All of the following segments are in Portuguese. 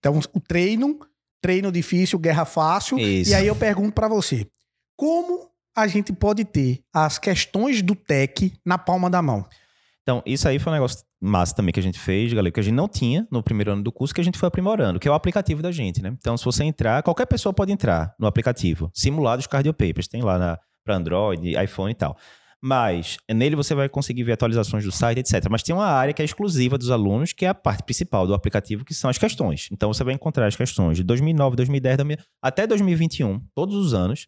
Então, o treino, treino difícil, guerra fácil. Isso. E aí eu pergunto pra você: como a gente pode ter as questões do TEC na palma da mão? Então, isso aí foi um negócio massa também que a gente fez, galera, que a gente não tinha no primeiro ano do curso, que a gente foi aprimorando, que é o aplicativo da gente, né? Então, se você entrar, qualquer pessoa pode entrar no aplicativo. Simulados Cardio Papers, tem lá para Android, iPhone e tal. Mas nele você vai conseguir ver atualizações do site, etc. Mas tem uma área que é exclusiva dos alunos, que é a parte principal do aplicativo, que são as questões. Então você vai encontrar as questões de 2009, 2010, 2000, até 2021, todos os anos.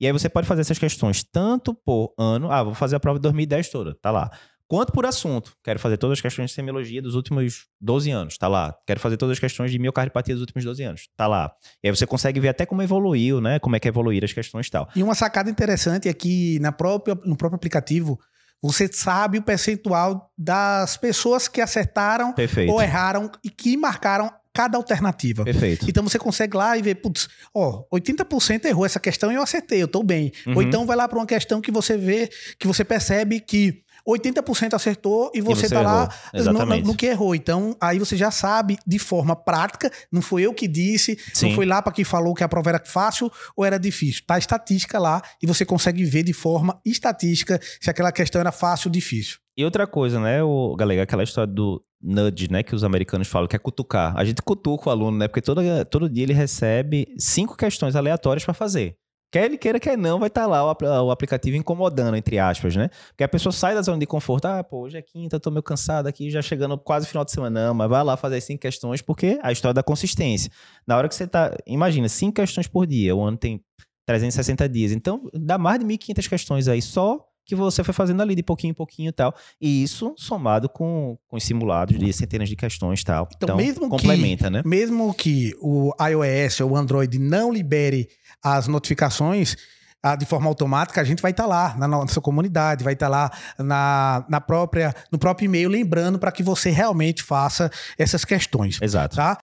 E aí você pode fazer essas questões tanto por ano. Ah, vou fazer a prova de 2010 toda, tá lá. Quanto por assunto. Quero fazer todas as questões de semiologia dos últimos 12 anos, tá lá. Quero fazer todas as questões de miocardiopatia dos últimos 12 anos, tá lá. E aí você consegue ver até como evoluiu, né? Como é que evoluíram as questões e tal. E uma sacada interessante é que na própria, no próprio aplicativo você sabe o percentual das pessoas que acertaram Perfeito. ou erraram e que marcaram cada alternativa. Perfeito. Então você consegue lá e ver, putz, ó, 80% errou essa questão e eu acertei, eu tô bem. Uhum. Ou então vai lá para uma questão que você vê, que você percebe que 80% acertou e você, você tá lá errou. no, Exatamente. no que errou. Então, aí você já sabe de forma prática, não foi eu que disse, Sim. não foi lá para quem falou que a prova era fácil ou era difícil. Tá a estatística lá e você consegue ver de forma estatística se aquela questão era fácil ou difícil. E outra coisa, né, o, galera, aquela história do nudge, né, que os americanos falam, que é cutucar. A gente cutuca o aluno, né, porque todo, todo dia ele recebe cinco questões aleatórias para fazer. Quer ele queira, quer não, vai estar lá o, o aplicativo incomodando, entre aspas, né? Porque a pessoa sai da zona de conforto, ah, pô, hoje é quinta, tô meio cansado aqui, já chegando quase final de semana, não, mas vai lá fazer as cinco questões, porque a história da consistência. Na hora que você tá, imagina, cinco questões por dia, o ano tem 360 dias, então dá mais de 1.500 questões aí, só que você foi fazendo ali de pouquinho em pouquinho e tal. E isso somado com, com os simulados de centenas de questões e tal. Então, mesmo que- complementa, né? Mesmo que o iOS ou o Android não libere as notificações ah, de forma automática, a gente vai estar lá na nossa comunidade, vai estar lá na, na própria, no próprio e-mail, lembrando para que você realmente faça essas questões. Exato. Tá?